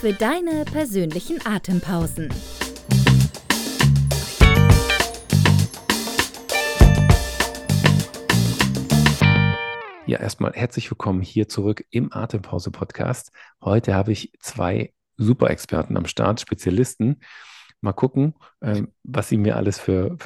für deine persönlichen Atempausen. Ja, erstmal herzlich willkommen hier zurück im Atempause Podcast. Heute habe ich zwei Super-Experten am Start, Spezialisten. Mal gucken, ähm, was sie mir alles für,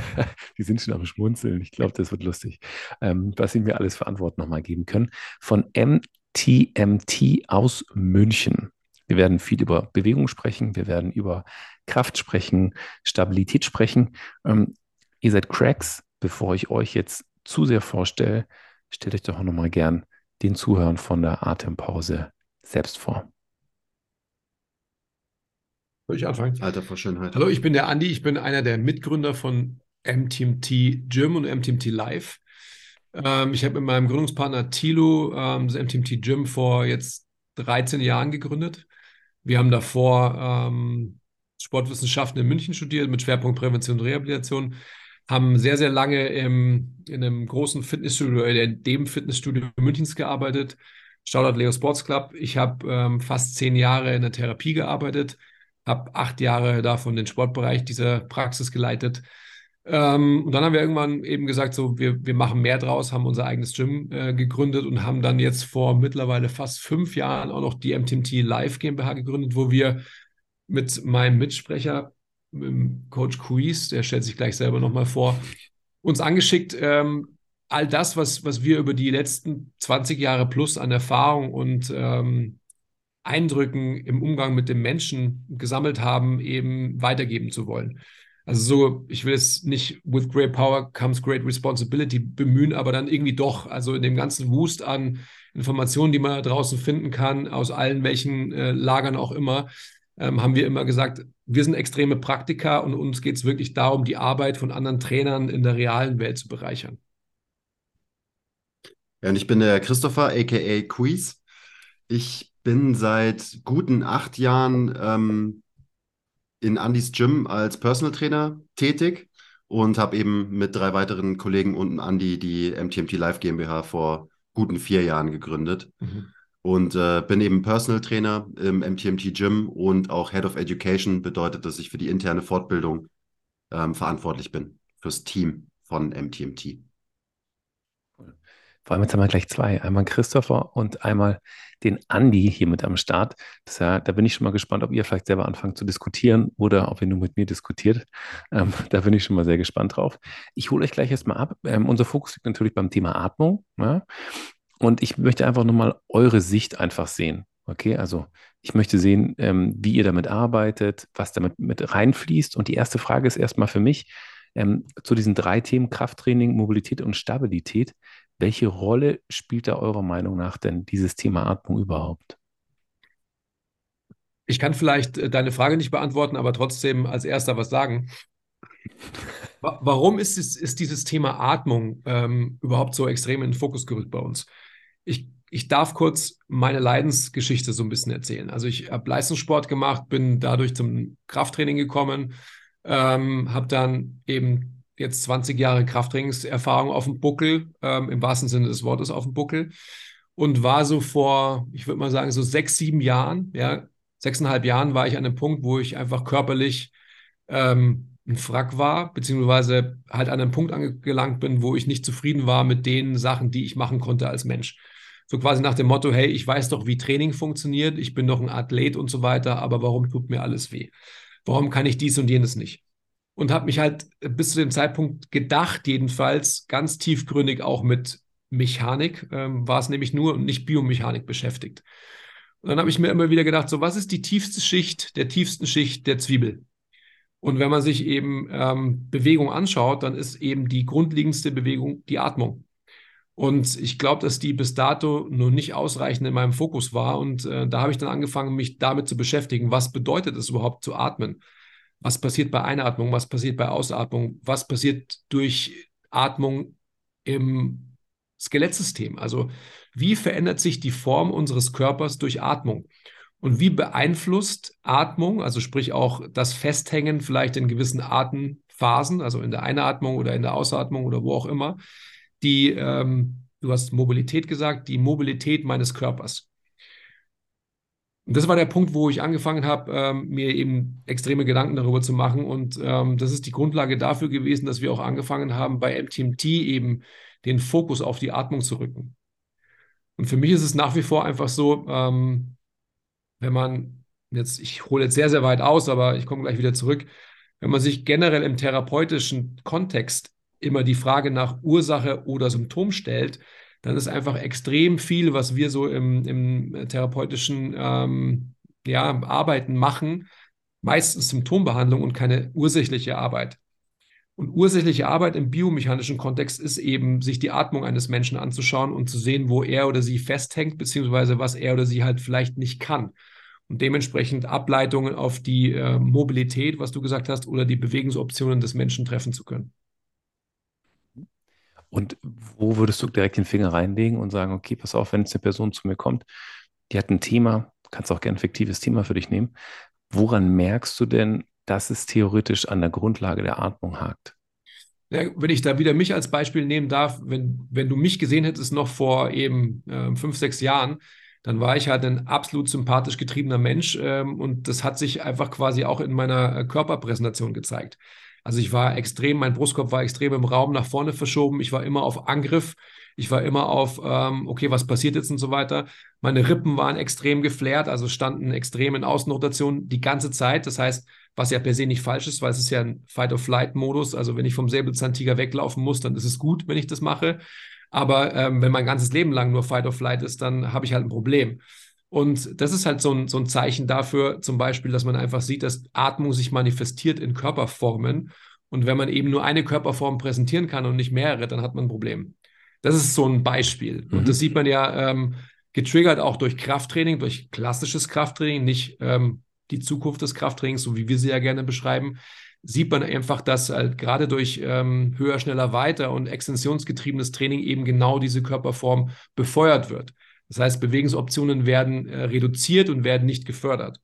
die sind schon am Schmunzeln, ich glaube, das wird lustig, ähm, was sie mir alles für Antworten nochmal geben können. Von MTMT aus München. Wir werden viel über Bewegung sprechen, wir werden über Kraft sprechen, Stabilität sprechen. Ähm, ihr seid Cracks. Bevor ich euch jetzt zu sehr vorstelle, stellt euch doch nochmal gern den Zuhörern von der Atempause selbst vor. Soll ich anfangen? Alter vor Schönheit. Hallo, ich bin der Andi. Ich bin einer der Mitgründer von MTMT Gym und MTMT Live. Ähm, ich habe mit meinem Gründungspartner Thilo ähm, das MTMT Gym vor jetzt 13 Jahren gegründet. Wir haben davor ähm, Sportwissenschaften in München studiert mit Schwerpunkt Prävention und Rehabilitation, haben sehr, sehr lange im, in einem großen Fitnessstudio, in dem Fitnessstudio Münchens gearbeitet. Shoutout Leo Sports Club. Ich habe ähm, fast zehn Jahre in der Therapie gearbeitet, habe acht Jahre davon den Sportbereich dieser Praxis geleitet ähm, und dann haben wir irgendwann eben gesagt, so wir, wir machen mehr draus, haben unser eigenes Gym äh, gegründet und haben dann jetzt vor mittlerweile fast fünf Jahren auch noch die MTMT Live GmbH gegründet, wo wir mit meinem Mitsprecher, mit Coach Quiz, der stellt sich gleich selber nochmal vor, uns angeschickt, ähm, all das, was, was wir über die letzten 20 Jahre plus an Erfahrung und ähm, Eindrücken im Umgang mit dem Menschen gesammelt haben, eben weitergeben zu wollen. Also so, ich will es nicht with great power comes great responsibility bemühen, aber dann irgendwie doch. Also in dem ganzen Wust an Informationen, die man da draußen finden kann, aus allen welchen äh, Lagern auch immer, ähm, haben wir immer gesagt, wir sind extreme Praktiker und uns geht es wirklich darum, die Arbeit von anderen Trainern in der realen Welt zu bereichern. Ja, und ich bin der Christopher, aka Quiz. Ich bin seit guten acht Jahren ähm, in Andys Gym als Personal Trainer tätig und habe eben mit drei weiteren Kollegen und Andy die MTMT Live GmbH vor guten vier Jahren gegründet. Mhm. Und äh, bin eben Personal Trainer im MTMT Gym und auch Head of Education bedeutet, dass ich für die interne Fortbildung ähm, verantwortlich bin, fürs Team von MTMT. Vor allem jetzt haben wir gleich zwei. Einmal Christopher und einmal den Andi hier mit am Start. Das, ja, da bin ich schon mal gespannt, ob ihr vielleicht selber anfangt zu diskutieren oder ob ihr nur mit mir diskutiert. Ähm, da bin ich schon mal sehr gespannt drauf. Ich hole euch gleich erstmal ab. Ähm, unser Fokus liegt natürlich beim Thema Atmung. Ja? Und ich möchte einfach nochmal eure Sicht einfach sehen. Okay, also ich möchte sehen, ähm, wie ihr damit arbeitet, was damit mit reinfließt. Und die erste Frage ist erstmal für mich ähm, zu diesen drei Themen Krafttraining, Mobilität und Stabilität. Welche Rolle spielt da eurer Meinung nach denn dieses Thema Atmung überhaupt? Ich kann vielleicht äh, deine Frage nicht beantworten, aber trotzdem als erster was sagen. Warum ist, es, ist dieses Thema Atmung ähm, überhaupt so extrem in den Fokus gerückt bei uns? Ich, ich darf kurz meine Leidensgeschichte so ein bisschen erzählen. Also ich habe Leistungssport gemacht, bin dadurch zum Krafttraining gekommen, ähm, habe dann eben jetzt 20 Jahre Krafttrainingserfahrung auf dem Buckel, ähm, im wahrsten Sinne des Wortes auf dem Buckel. Und war so vor, ich würde mal sagen, so sechs, sieben Jahren, ja, sechseinhalb Jahren war ich an einem Punkt, wo ich einfach körperlich ähm, ein Frack war, beziehungsweise halt an einem Punkt angelangt bin, wo ich nicht zufrieden war mit den Sachen, die ich machen konnte als Mensch. So quasi nach dem Motto, hey, ich weiß doch, wie Training funktioniert, ich bin doch ein Athlet und so weiter, aber warum tut mir alles weh? Warum kann ich dies und jenes nicht? Und habe mich halt bis zu dem Zeitpunkt gedacht, jedenfalls ganz tiefgründig auch mit Mechanik, ähm, war es nämlich nur und nicht Biomechanik beschäftigt. Und dann habe ich mir immer wieder gedacht, so was ist die tiefste Schicht der tiefsten Schicht der Zwiebel? Und wenn man sich eben ähm, Bewegung anschaut, dann ist eben die grundlegendste Bewegung die Atmung. Und ich glaube, dass die bis dato nur nicht ausreichend in meinem Fokus war. Und äh, da habe ich dann angefangen, mich damit zu beschäftigen. Was bedeutet es überhaupt zu atmen? Was passiert bei Einatmung? Was passiert bei Ausatmung? Was passiert durch Atmung im Skelettsystem? Also wie verändert sich die Form unseres Körpers durch Atmung? Und wie beeinflusst Atmung, also sprich auch das Festhängen vielleicht in gewissen Atemphasen, also in der Einatmung oder in der Ausatmung oder wo auch immer, die, ähm, du hast Mobilität gesagt, die Mobilität meines Körpers. Und das war der Punkt, wo ich angefangen habe, ähm, mir eben extreme Gedanken darüber zu machen. Und ähm, das ist die Grundlage dafür gewesen, dass wir auch angefangen haben, bei MTMT eben den Fokus auf die Atmung zu rücken. Und für mich ist es nach wie vor einfach so, ähm, wenn man jetzt, ich hole jetzt sehr, sehr weit aus, aber ich komme gleich wieder zurück, wenn man sich generell im therapeutischen Kontext immer die Frage nach Ursache oder Symptom stellt, dann ist einfach extrem viel, was wir so im, im therapeutischen ähm, ja, Arbeiten machen, meistens Symptombehandlung und keine ursächliche Arbeit. Und ursächliche Arbeit im biomechanischen Kontext ist eben, sich die Atmung eines Menschen anzuschauen und zu sehen, wo er oder sie festhängt, beziehungsweise was er oder sie halt vielleicht nicht kann. Und dementsprechend Ableitungen auf die äh, Mobilität, was du gesagt hast, oder die Bewegungsoptionen des Menschen treffen zu können. Und wo würdest du direkt den Finger reinlegen und sagen, okay, pass auf, wenn jetzt eine Person zu mir kommt, die hat ein Thema, kannst auch gerne ein fiktives Thema für dich nehmen. Woran merkst du denn, dass es theoretisch an der Grundlage der Atmung hakt? Ja, wenn ich da wieder mich als Beispiel nehmen darf, wenn, wenn du mich gesehen hättest noch vor eben äh, fünf, sechs Jahren, dann war ich halt ein absolut sympathisch getriebener Mensch ähm, und das hat sich einfach quasi auch in meiner äh, Körperpräsentation gezeigt. Also ich war extrem, mein Brustkorb war extrem im Raum nach vorne verschoben. Ich war immer auf Angriff. Ich war immer auf, ähm, okay, was passiert jetzt und so weiter. Meine Rippen waren extrem geflärt, also standen extrem in Außenrotation die ganze Zeit. Das heißt, was ja per se nicht falsch ist, weil es ist ja ein Fight-of-Flight-Modus. Also wenn ich vom Säbelzahntiger weglaufen muss, dann ist es gut, wenn ich das mache. Aber ähm, wenn mein ganzes Leben lang nur Fight-of-Flight ist, dann habe ich halt ein Problem. Und das ist halt so ein, so ein Zeichen dafür, zum Beispiel, dass man einfach sieht, dass Atmung sich manifestiert in Körperformen. Und wenn man eben nur eine Körperform präsentieren kann und nicht mehrere, dann hat man ein Problem. Das ist so ein Beispiel. Mhm. Und das sieht man ja ähm, getriggert auch durch Krafttraining, durch klassisches Krafttraining, nicht ähm, die Zukunft des Krafttrainings, so wie wir sie ja gerne beschreiben, sieht man einfach, dass halt gerade durch ähm, höher, schneller, weiter und extensionsgetriebenes Training eben genau diese Körperform befeuert wird. Das heißt, Bewegungsoptionen werden äh, reduziert und werden nicht gefördert.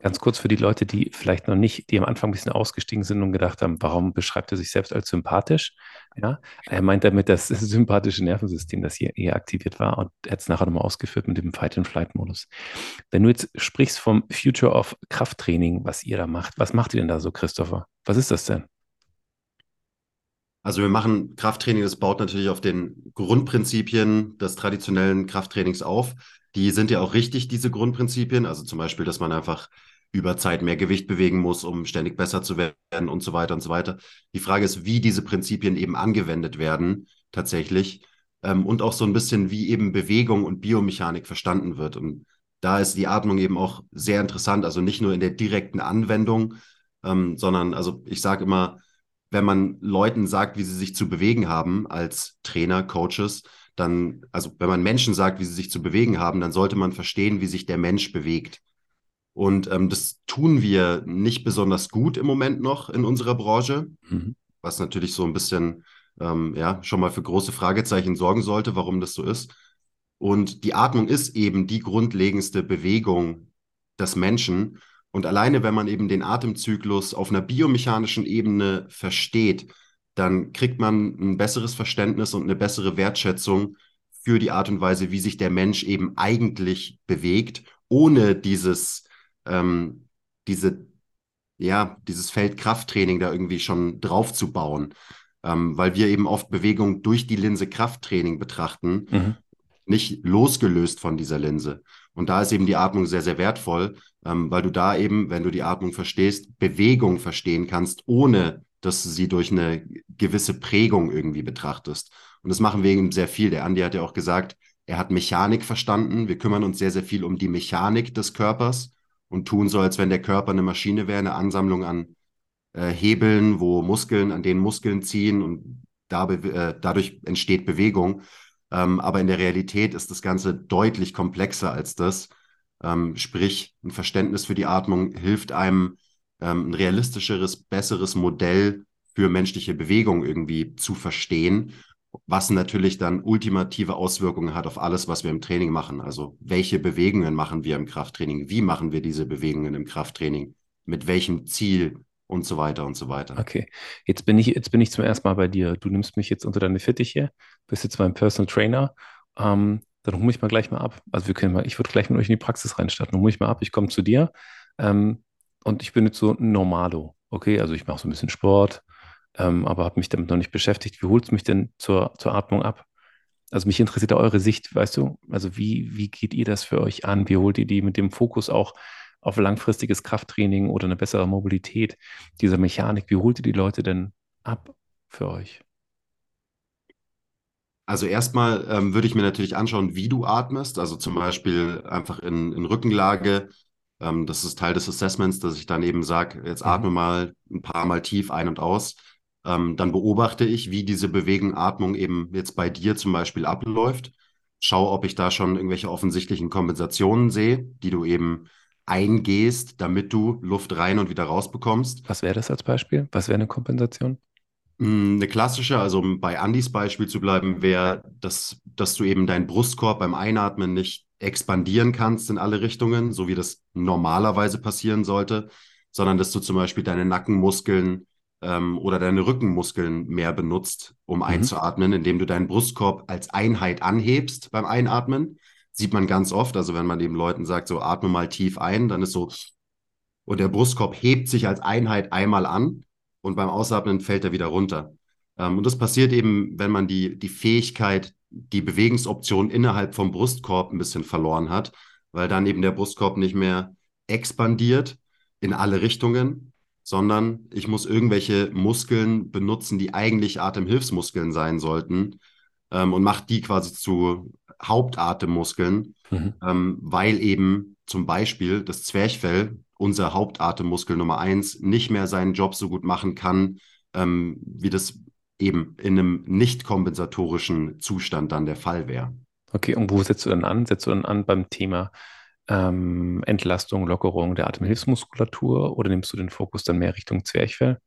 Ganz kurz für die Leute, die vielleicht noch nicht, die am Anfang ein bisschen ausgestiegen sind und gedacht haben, warum beschreibt er sich selbst als sympathisch? Ja, er meint damit das sympathische Nervensystem, das hier eher aktiviert war und er hat es nachher nochmal ausgeführt mit dem Fight-and-Flight-Modus. Wenn du jetzt sprichst vom Future of Krafttraining, was ihr da macht, was macht ihr denn da so, Christopher? Was ist das denn? Also wir machen Krafttraining, das baut natürlich auf den Grundprinzipien des traditionellen Krafttrainings auf. Die sind ja auch richtig, diese Grundprinzipien. Also zum Beispiel, dass man einfach über Zeit mehr Gewicht bewegen muss, um ständig besser zu werden und so weiter und so weiter. Die Frage ist, wie diese Prinzipien eben angewendet werden tatsächlich ähm, und auch so ein bisschen, wie eben Bewegung und Biomechanik verstanden wird. Und da ist die Atmung eben auch sehr interessant, also nicht nur in der direkten Anwendung, ähm, sondern, also ich sage immer, wenn man Leuten sagt, wie sie sich zu bewegen haben als Trainer, Coaches, dann, also wenn man Menschen sagt, wie sie sich zu bewegen haben, dann sollte man verstehen, wie sich der Mensch bewegt. Und ähm, das tun wir nicht besonders gut im Moment noch in unserer Branche, mhm. was natürlich so ein bisschen ähm, ja schon mal für große Fragezeichen sorgen sollte, warum das so ist. Und die Atmung ist eben die grundlegendste Bewegung des Menschen. Und alleine, wenn man eben den Atemzyklus auf einer biomechanischen Ebene versteht, dann kriegt man ein besseres Verständnis und eine bessere Wertschätzung für die Art und Weise, wie sich der Mensch eben eigentlich bewegt, ohne dieses, ähm, diese, ja, dieses Feldkrafttraining da irgendwie schon drauf zu bauen. Ähm, weil wir eben oft Bewegung durch die Linse Krafttraining betrachten, mhm. nicht losgelöst von dieser Linse. Und da ist eben die Atmung sehr, sehr wertvoll, ähm, weil du da eben, wenn du die Atmung verstehst, Bewegung verstehen kannst, ohne dass du sie durch eine gewisse Prägung irgendwie betrachtest. Und das machen wir eben sehr viel. Der Andi hat ja auch gesagt, er hat Mechanik verstanden. Wir kümmern uns sehr, sehr viel um die Mechanik des Körpers und tun so, als wenn der Körper eine Maschine wäre, eine Ansammlung an äh, Hebeln, wo Muskeln, an denen Muskeln ziehen und da, äh, dadurch entsteht Bewegung. Ähm, aber in der Realität ist das Ganze deutlich komplexer als das. Ähm, sprich, ein Verständnis für die Atmung hilft einem, ähm, ein realistischeres, besseres Modell für menschliche Bewegung irgendwie zu verstehen, was natürlich dann ultimative Auswirkungen hat auf alles, was wir im Training machen. Also welche Bewegungen machen wir im Krafttraining? Wie machen wir diese Bewegungen im Krafttraining? Mit welchem Ziel? Und so weiter und so weiter. Okay, jetzt bin ich, jetzt bin ich zum ersten Mal bei dir. Du nimmst mich jetzt unter deine Fittiche, bist jetzt mein Personal Trainer. Ähm, dann hol mich mal gleich mal ab. Also wir können mal, ich würde gleich mit euch in die Praxis reinstarten. Dann hol mich mal ab, ich komme zu dir. Ähm, und ich bin jetzt so ein Normalo. Okay, also ich mache so ein bisschen Sport, ähm, aber habe mich damit noch nicht beschäftigt. Wie holst du mich denn zur, zur Atmung ab? Also mich interessiert da eure Sicht, weißt du? Also wie, wie geht ihr das für euch an? Wie holt ihr die mit dem Fokus auch auf langfristiges Krafttraining oder eine bessere Mobilität dieser Mechanik? Wie holt ihr die Leute denn ab für euch? Also erstmal ähm, würde ich mir natürlich anschauen, wie du atmest. Also zum Beispiel einfach in, in Rückenlage ähm, das ist Teil des Assessments, dass ich dann eben sage, jetzt mhm. atme mal ein paar Mal tief ein und aus. Ähm, dann beobachte ich, wie diese Bewegung, Atmung eben jetzt bei dir zum Beispiel abläuft. Schau, ob ich da schon irgendwelche offensichtlichen Kompensationen sehe, die du eben eingehst, damit du Luft rein und wieder raus bekommst. Was wäre das als Beispiel? Was wäre eine Kompensation? Hm, eine klassische, also um bei Andys Beispiel zu bleiben, wäre, dass, dass du eben deinen Brustkorb beim Einatmen nicht expandieren kannst in alle Richtungen, so wie das normalerweise passieren sollte, sondern dass du zum Beispiel deine Nackenmuskeln ähm, oder deine Rückenmuskeln mehr benutzt, um mhm. einzuatmen, indem du deinen Brustkorb als Einheit anhebst beim Einatmen. Sieht man ganz oft, also wenn man eben Leuten sagt, so atme mal tief ein, dann ist so, und der Brustkorb hebt sich als Einheit einmal an und beim Ausatmen fällt er wieder runter. Ähm, und das passiert eben, wenn man die, die Fähigkeit die Bewegungsoption innerhalb vom Brustkorb ein bisschen verloren hat, weil dann eben der Brustkorb nicht mehr expandiert in alle Richtungen, sondern ich muss irgendwelche Muskeln benutzen, die eigentlich Atemhilfsmuskeln sein sollten ähm, und mache die quasi zu Hauptatemmuskeln, mhm. ähm, weil eben zum Beispiel das Zwerchfell, unser Hauptatemmuskel Nummer eins, nicht mehr seinen Job so gut machen kann, ähm, wie das eben in einem nicht kompensatorischen Zustand dann der Fall wäre. Okay, und wo setzt du dann an? Setzt du dann an beim Thema ähm, Entlastung, Lockerung der Atemhilfsmuskulatur oder nimmst du den Fokus dann mehr Richtung Zwerchfell?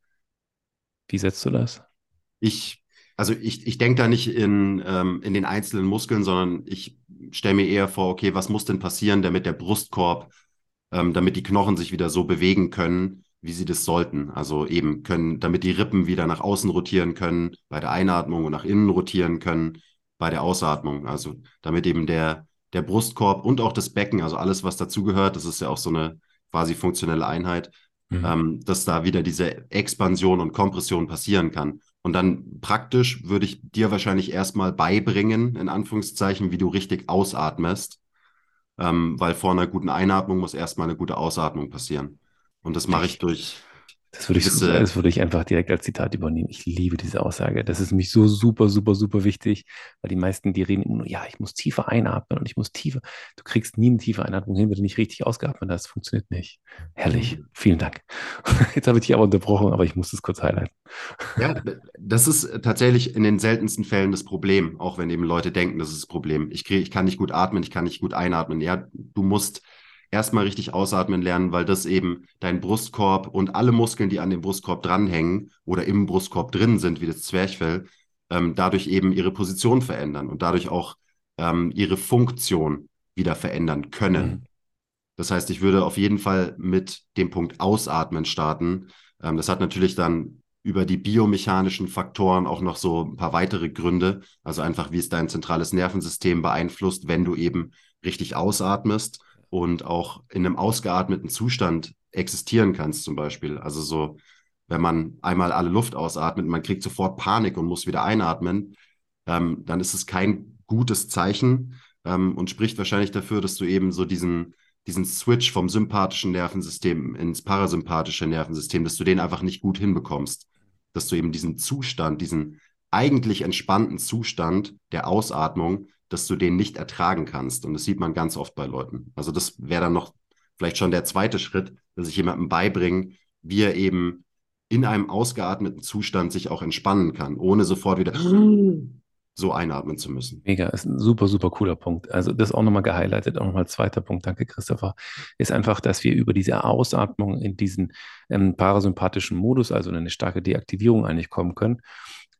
Wie setzt du das? Ich, also ich, ich denke da nicht in, ähm, in den einzelnen Muskeln, sondern ich stelle mir eher vor, okay, was muss denn passieren, damit der Brustkorb, ähm, damit die Knochen sich wieder so bewegen können, wie sie das sollten. Also eben können, damit die Rippen wieder nach außen rotieren können bei der Einatmung und nach innen rotieren können bei der Ausatmung. Also damit eben der, der Brustkorb und auch das Becken, also alles, was dazugehört, das ist ja auch so eine quasi funktionelle Einheit, mhm. ähm, dass da wieder diese Expansion und Kompression passieren kann. Und dann praktisch würde ich dir wahrscheinlich erstmal beibringen, in Anführungszeichen, wie du richtig ausatmest, ähm, weil vor einer guten Einatmung muss erstmal eine gute Ausatmung passieren. Und das mache ich durch das würde, ich, das würde ich einfach direkt als Zitat übernehmen. Ich liebe diese Aussage. Das ist nämlich so super, super, super wichtig, weil die meisten, die reden immer nur, ja, ich muss tiefer einatmen und ich muss tiefer. Du kriegst nie eine tiefe Einatmung hin, wenn du nicht richtig ausgeatmet hast. Das funktioniert nicht. Herrlich. Mhm. Vielen Dank. Jetzt habe ich dich aber unterbrochen, aber ich muss das kurz highlighten. Ja, das ist tatsächlich in den seltensten Fällen das Problem, auch wenn eben Leute denken, das ist das Problem. Ich, krieg, ich kann nicht gut atmen, ich kann nicht gut einatmen. Ja, du musst erstmal richtig ausatmen lernen, weil das eben dein Brustkorb und alle Muskeln, die an dem Brustkorb dranhängen oder im Brustkorb drin sind, wie das Zwerchfell, ähm, dadurch eben ihre Position verändern und dadurch auch ähm, ihre Funktion wieder verändern können. Mhm. Das heißt, ich würde auf jeden Fall mit dem Punkt Ausatmen starten. Ähm, das hat natürlich dann über die biomechanischen Faktoren auch noch so ein paar weitere Gründe. Also einfach, wie es dein zentrales Nervensystem beeinflusst, wenn du eben richtig ausatmest und auch in einem ausgeatmeten Zustand existieren kannst, zum Beispiel. Also so, wenn man einmal alle Luft ausatmet, man kriegt sofort Panik und muss wieder einatmen, ähm, dann ist es kein gutes Zeichen ähm, und spricht wahrscheinlich dafür, dass du eben so diesen, diesen Switch vom sympathischen Nervensystem ins parasympathische Nervensystem, dass du den einfach nicht gut hinbekommst. Dass du eben diesen Zustand, diesen eigentlich entspannten Zustand der Ausatmung dass du den nicht ertragen kannst. Und das sieht man ganz oft bei Leuten. Also das wäre dann noch vielleicht schon der zweite Schritt, dass ich jemandem beibringe, wie er eben in einem ausgeatmeten Zustand sich auch entspannen kann, ohne sofort wieder so einatmen zu müssen. Mega, ist ein super, super cooler Punkt. Also das auch nochmal gehighlightet, auch nochmal zweiter Punkt, danke Christopher, ist einfach, dass wir über diese Ausatmung in diesen ähm, parasympathischen Modus, also in eine starke Deaktivierung eigentlich kommen können.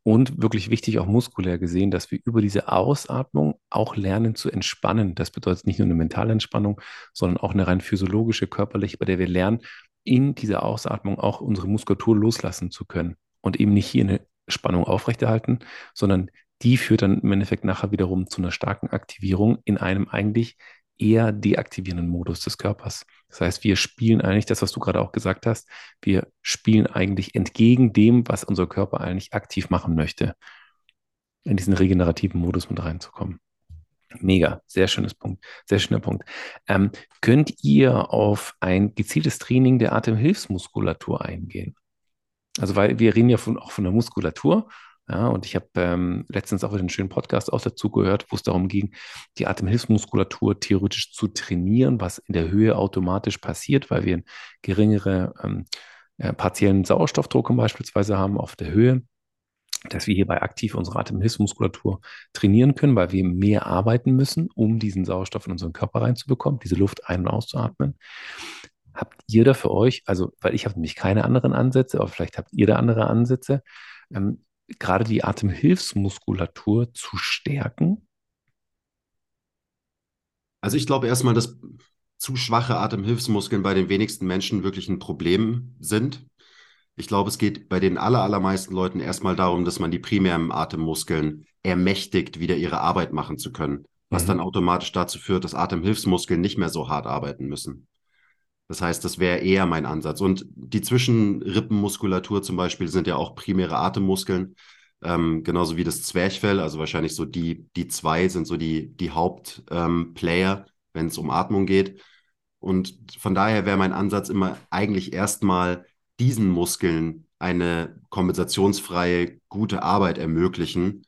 Und wirklich wichtig, auch muskulär gesehen, dass wir über diese Ausatmung auch lernen zu entspannen. Das bedeutet nicht nur eine mentale Entspannung, sondern auch eine rein physiologische, körperliche, bei der wir lernen, in dieser Ausatmung auch unsere Muskulatur loslassen zu können und eben nicht hier eine Spannung aufrechterhalten, sondern die führt dann im Endeffekt nachher wiederum zu einer starken Aktivierung in einem eigentlich eher deaktivierenden Modus des Körpers. Das heißt, wir spielen eigentlich das, was du gerade auch gesagt hast, wir spielen eigentlich entgegen dem, was unser Körper eigentlich aktiv machen möchte, in diesen regenerativen Modus mit reinzukommen. Mega, sehr schönes Punkt, sehr schöner Punkt. Ähm, könnt ihr auf ein gezieltes Training der Atemhilfsmuskulatur eingehen? Also, weil wir reden ja von, auch von der Muskulatur ja, und ich habe ähm, letztens auch wieder einen schönen Podcast auch dazu gehört, wo es darum ging, die Atemhilfsmuskulatur theoretisch zu trainieren, was in der Höhe automatisch passiert, weil wir einen geringere ähm, äh, partiellen Sauerstoffdruck beispielsweise haben auf der Höhe, dass wir hierbei aktiv unsere Atemhilfsmuskulatur trainieren können, weil wir mehr arbeiten müssen, um diesen Sauerstoff in unseren Körper reinzubekommen, diese Luft ein- und auszuatmen. Habt ihr da für euch, also weil ich habe nämlich keine anderen Ansätze, aber vielleicht habt ihr da andere Ansätze, ähm, gerade die Atemhilfsmuskulatur zu stärken? Also ich glaube erstmal, dass zu schwache Atemhilfsmuskeln bei den wenigsten Menschen wirklich ein Problem sind. Ich glaube, es geht bei den aller, allermeisten Leuten erstmal darum, dass man die primären Atemmuskeln ermächtigt, wieder ihre Arbeit machen zu können, was mhm. dann automatisch dazu führt, dass Atemhilfsmuskeln nicht mehr so hart arbeiten müssen. Das heißt, das wäre eher mein Ansatz. Und die Zwischenrippenmuskulatur zum Beispiel sind ja auch primäre Atemmuskeln, ähm, genauso wie das Zwerchfell. Also wahrscheinlich so die, die zwei sind so die, die Hauptplayer, ähm, wenn es um Atmung geht. Und von daher wäre mein Ansatz immer eigentlich erstmal diesen Muskeln eine kompensationsfreie, gute Arbeit ermöglichen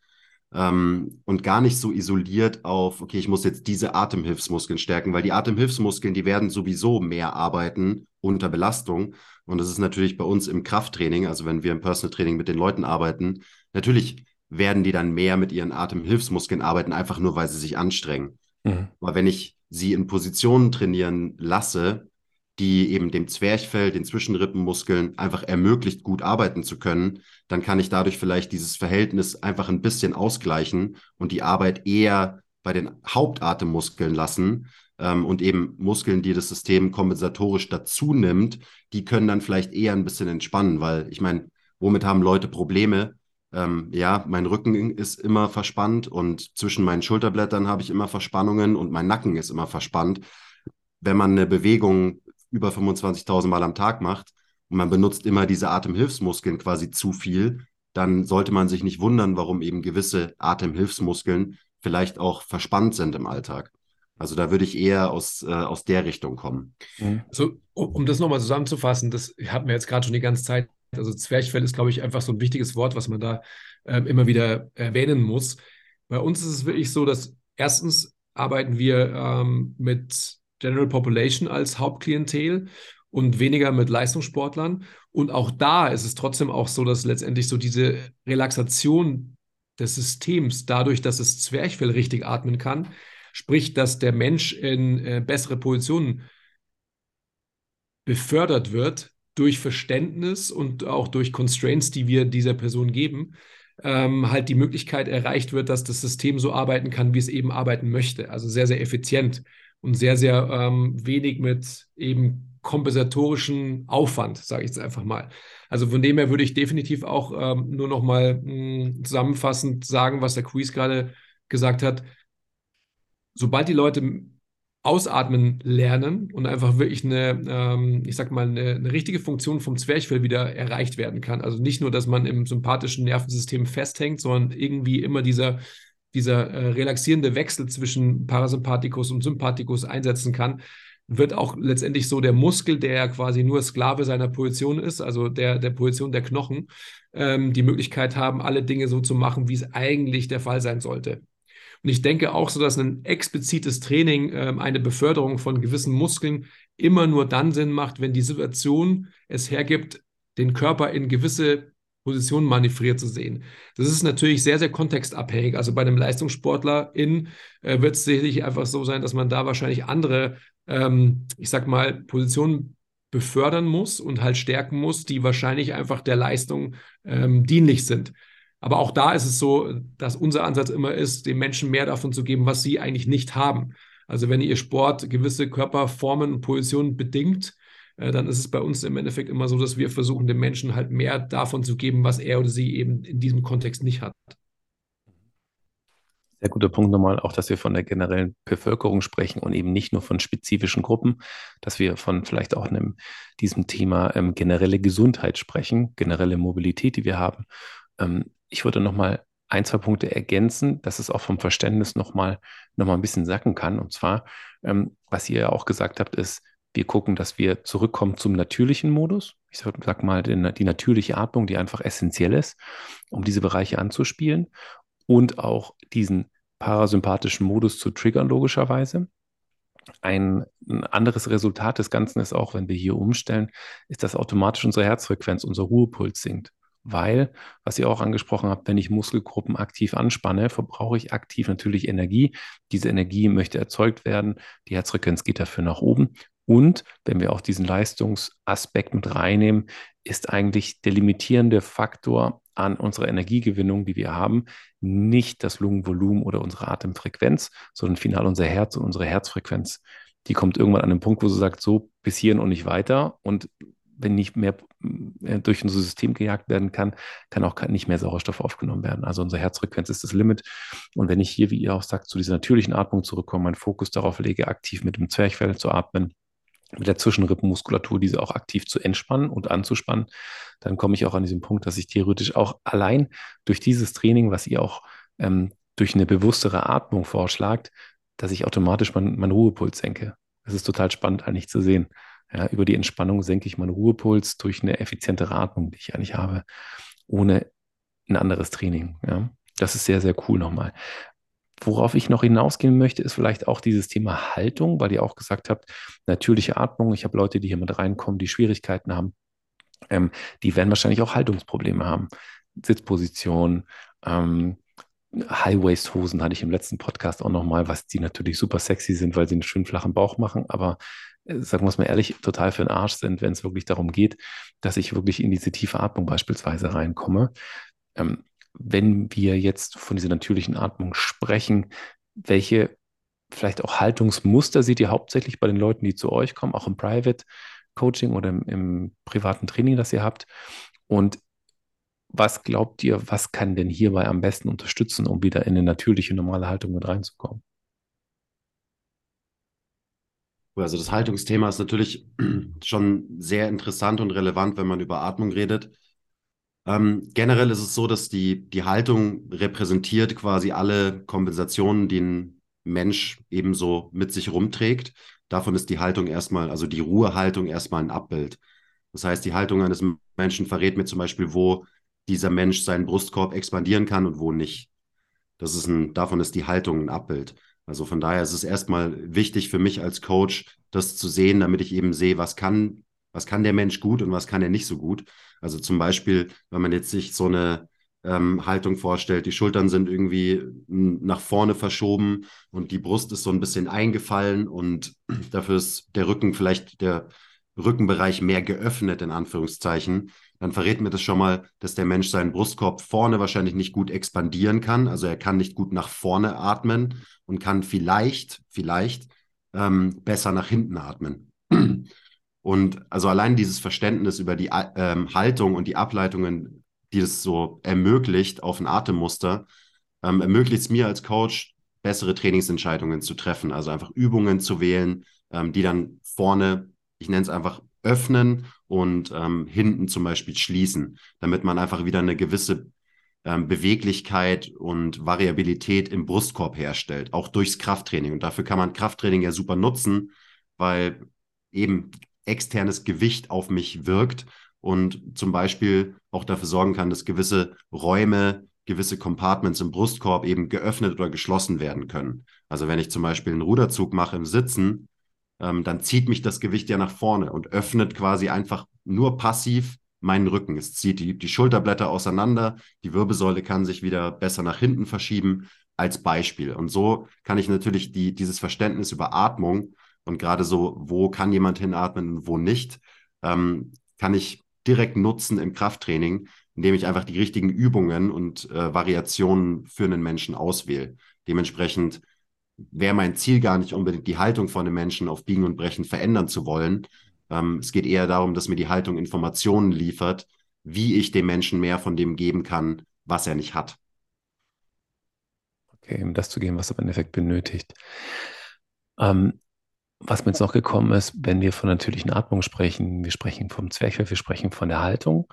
ähm, und gar nicht so isoliert auf, okay, ich muss jetzt diese Atemhilfsmuskeln stärken, weil die Atemhilfsmuskeln, die werden sowieso mehr arbeiten unter Belastung. Und das ist natürlich bei uns im Krafttraining, also wenn wir im Personal Training mit den Leuten arbeiten, natürlich werden die dann mehr mit ihren Atemhilfsmuskeln arbeiten, einfach nur, weil sie sich anstrengen. Mhm. Aber wenn ich sie in Positionen trainieren lasse, die eben dem Zwerchfell, den Zwischenrippenmuskeln einfach ermöglicht, gut arbeiten zu können, dann kann ich dadurch vielleicht dieses Verhältnis einfach ein bisschen ausgleichen und die Arbeit eher bei den Hauptatemmuskeln lassen. Ähm, und eben Muskeln, die das System kompensatorisch dazu nimmt, die können dann vielleicht eher ein bisschen entspannen, weil ich meine, womit haben Leute Probleme? Ähm, ja, mein Rücken ist immer verspannt und zwischen meinen Schulterblättern habe ich immer Verspannungen und mein Nacken ist immer verspannt. Wenn man eine Bewegung über 25.000 Mal am Tag macht und man benutzt immer diese Atemhilfsmuskeln quasi zu viel, dann sollte man sich nicht wundern, warum eben gewisse Atemhilfsmuskeln vielleicht auch verspannt sind im Alltag. Also da würde ich eher aus, äh, aus der Richtung kommen. Also, um, um das nochmal zusammenzufassen, das hatten wir jetzt gerade schon die ganze Zeit. Also Zwerchfell ist, glaube ich, einfach so ein wichtiges Wort, was man da äh, immer wieder erwähnen muss. Bei uns ist es wirklich so, dass erstens arbeiten wir ähm, mit General Population als Hauptklientel und weniger mit Leistungssportlern. Und auch da ist es trotzdem auch so, dass letztendlich so diese Relaxation des Systems, dadurch, dass es Zwerchfell richtig atmen kann, sprich, dass der Mensch in äh, bessere Positionen befördert wird durch Verständnis und auch durch Constraints, die wir dieser Person geben, ähm, halt die Möglichkeit erreicht wird, dass das System so arbeiten kann, wie es eben arbeiten möchte. Also sehr, sehr effizient und sehr, sehr ähm, wenig mit eben kompensatorischen Aufwand, sage ich jetzt einfach mal. Also von dem her würde ich definitiv auch ähm, nur noch mal mh, hm, zusammenfassend sagen, was der Quiz gerade gesagt hat. Sobald die Leute ausatmen lernen und einfach wirklich eine, ähm, ich sag mal, eine, eine, richtige Funktion vom Zwerchfell wieder erreicht werden kann. Also nicht nur, dass man im sympathischen Nervensystem festhängt, sondern irgendwie immer dieser dieser äh, relaxierende Wechsel zwischen Parasympathikus und Sympathikus einsetzen kann, wird auch letztendlich so der Muskel, der quasi nur Sklave seiner Position ist, also der, der Position der Knochen, ähm, die Möglichkeit haben, alle Dinge so zu machen, wie es eigentlich der Fall sein sollte. Und ich denke auch so, dass ein explizites Training, ähm, eine Beförderung von gewissen Muskeln immer nur dann Sinn macht, wenn die Situation es hergibt, den Körper in gewisse Positionen manövriert zu sehen. Das ist natürlich sehr, sehr kontextabhängig. Also bei einem Leistungssportler in äh, wird es sicherlich einfach so sein, dass man da wahrscheinlich andere, ähm, ich sag mal, Positionen befördern muss und halt stärken muss, die wahrscheinlich einfach der Leistung ähm, dienlich sind. Aber auch da ist es so, dass unser Ansatz immer ist, den Menschen mehr davon zu geben, was sie eigentlich nicht haben. Also wenn ihr Sport gewisse Körperformen und Positionen bedingt, dann ist es bei uns im Endeffekt immer so, dass wir versuchen, dem Menschen halt mehr davon zu geben, was er oder sie eben in diesem Kontext nicht hat. Sehr guter Punkt nochmal, auch dass wir von der generellen Bevölkerung sprechen und eben nicht nur von spezifischen Gruppen, dass wir von vielleicht auch einem, diesem Thema ähm, generelle Gesundheit sprechen, generelle Mobilität, die wir haben. Ähm, ich würde nochmal ein, zwei Punkte ergänzen, dass es auch vom Verständnis nochmal noch mal ein bisschen sacken kann. Und zwar, ähm, was ihr ja auch gesagt habt, ist, wir gucken, dass wir zurückkommen zum natürlichen Modus. Ich sag mal, die, natürliche Atmung, die einfach essentiell ist, um diese Bereiche anzuspielen und auch diesen parasympathischen Modus zu triggern, logischerweise. Ein, ein anderes Resultat des Ganzen ist auch, wenn wir hier umstellen, ist, dass automatisch unsere Herzfrequenz, unser Ruhepuls sinkt. Weil, was ihr auch angesprochen habt, wenn ich Muskelgruppen aktiv anspanne, verbrauche ich aktiv natürlich Energie. Diese Energie möchte erzeugt werden. Die Herzfrequenz geht dafür nach oben und wenn wir auch diesen Leistungsaspekt mit reinnehmen, ist eigentlich der limitierende Faktor an unserer Energiegewinnung, die wir haben, nicht das Lungenvolumen oder unsere Atemfrequenz, sondern final unser Herz und unsere Herzfrequenz. Die kommt irgendwann an den Punkt, wo sie sagt, so bis hierhin und nicht weiter. Und wenn nicht mehr äh, durch unser System gejagt werden kann, kann auch nicht mehr Sauerstoff aufgenommen werden. Also unsere Herzfrequenz ist das Limit. Und wenn ich hier, wie ihr auch sagt, zu dieser natürlichen Atmung zurückkomme, meinen Fokus darauf lege, aktiv mit dem Zwerchfell zu atmen, mit der Zwischenrippenmuskulatur diese auch aktiv zu entspannen und anzuspannen, dann komme ich auch an diesen Punkt, dass ich theoretisch auch allein durch dieses Training, was ihr auch ähm, durch eine bewusstere Atmung vorschlagt, dass ich automatisch meinen mein Ruhepuls senke. Das ist total spannend eigentlich zu sehen. Ja, über die Entspannung senke ich meinen Ruhepuls durch eine effizientere Atmung, die ich eigentlich habe, ohne ein anderes Training. Ja. Das ist sehr, sehr cool nochmal. Worauf ich noch hinausgehen möchte, ist vielleicht auch dieses Thema Haltung, weil ihr auch gesagt habt, natürliche Atmung. Ich habe Leute, die hier mit reinkommen, die Schwierigkeiten haben. Ähm, die werden wahrscheinlich auch Haltungsprobleme haben. Sitzposition, ähm, High-Waist-Hosen hatte ich im letzten Podcast auch nochmal, was die natürlich super sexy sind, weil sie einen schönen flachen Bauch machen, aber äh, sagen wir es mal ehrlich, total für den Arsch sind, wenn es wirklich darum geht, dass ich wirklich in diese tiefe Atmung beispielsweise reinkomme. Ähm, wenn wir jetzt von dieser natürlichen Atmung sprechen, welche vielleicht auch Haltungsmuster seht ihr hauptsächlich bei den Leuten, die zu euch kommen, auch im Private Coaching oder im, im privaten Training, das ihr habt? Und was glaubt ihr, was kann denn hierbei am besten unterstützen, um wieder in eine natürliche, normale Haltung mit reinzukommen? Also das Haltungsthema ist natürlich schon sehr interessant und relevant, wenn man über Atmung redet. Ähm, generell ist es so, dass die, die Haltung repräsentiert quasi alle Kompensationen, die ein Mensch ebenso mit sich rumträgt. Davon ist die Haltung erstmal, also die Ruhehaltung erstmal ein Abbild. Das heißt, die Haltung eines Menschen verrät mir zum Beispiel, wo dieser Mensch seinen Brustkorb expandieren kann und wo nicht. Das ist ein, davon ist die Haltung ein Abbild. Also von daher ist es erstmal wichtig für mich als Coach, das zu sehen, damit ich eben sehe, was kann, was kann der Mensch gut und was kann er nicht so gut. Also zum Beispiel, wenn man jetzt sich so eine ähm, Haltung vorstellt, die Schultern sind irgendwie nach vorne verschoben und die Brust ist so ein bisschen eingefallen und dafür ist der Rücken vielleicht der Rückenbereich mehr geöffnet, in Anführungszeichen, dann verrät mir das schon mal, dass der Mensch seinen Brustkorb vorne wahrscheinlich nicht gut expandieren kann. Also er kann nicht gut nach vorne atmen und kann vielleicht, vielleicht ähm, besser nach hinten atmen. Und also allein dieses Verständnis über die ähm, Haltung und die Ableitungen, die das so ermöglicht auf ein Atemmuster, ähm, ermöglicht es mir als Coach, bessere Trainingsentscheidungen zu treffen. Also einfach Übungen zu wählen, ähm, die dann vorne, ich nenne es einfach öffnen und ähm, hinten zum Beispiel schließen, damit man einfach wieder eine gewisse ähm, Beweglichkeit und Variabilität im Brustkorb herstellt, auch durchs Krafttraining. Und dafür kann man Krafttraining ja super nutzen, weil eben externes Gewicht auf mich wirkt und zum Beispiel auch dafür sorgen kann, dass gewisse Räume, gewisse Compartments im Brustkorb eben geöffnet oder geschlossen werden können. Also wenn ich zum Beispiel einen Ruderzug mache im Sitzen, ähm, dann zieht mich das Gewicht ja nach vorne und öffnet quasi einfach nur passiv meinen Rücken. Es zieht die, die Schulterblätter auseinander, die Wirbelsäule kann sich wieder besser nach hinten verschieben als Beispiel. Und so kann ich natürlich die, dieses Verständnis über Atmung und gerade so, wo kann jemand hinatmen und wo nicht, ähm, kann ich direkt nutzen im Krafttraining, indem ich einfach die richtigen Übungen und äh, Variationen für einen Menschen auswähle. Dementsprechend wäre mein Ziel gar nicht unbedingt die Haltung von einem Menschen auf Biegen und Brechen verändern zu wollen. Ähm, es geht eher darum, dass mir die Haltung Informationen liefert, wie ich dem Menschen mehr von dem geben kann, was er nicht hat. Okay, um das zu geben, was er im Endeffekt benötigt. Ähm, was mir jetzt noch gekommen ist, wenn wir von natürlichen Atmung sprechen, wir sprechen vom Zwerchfell, wir sprechen von der Haltung.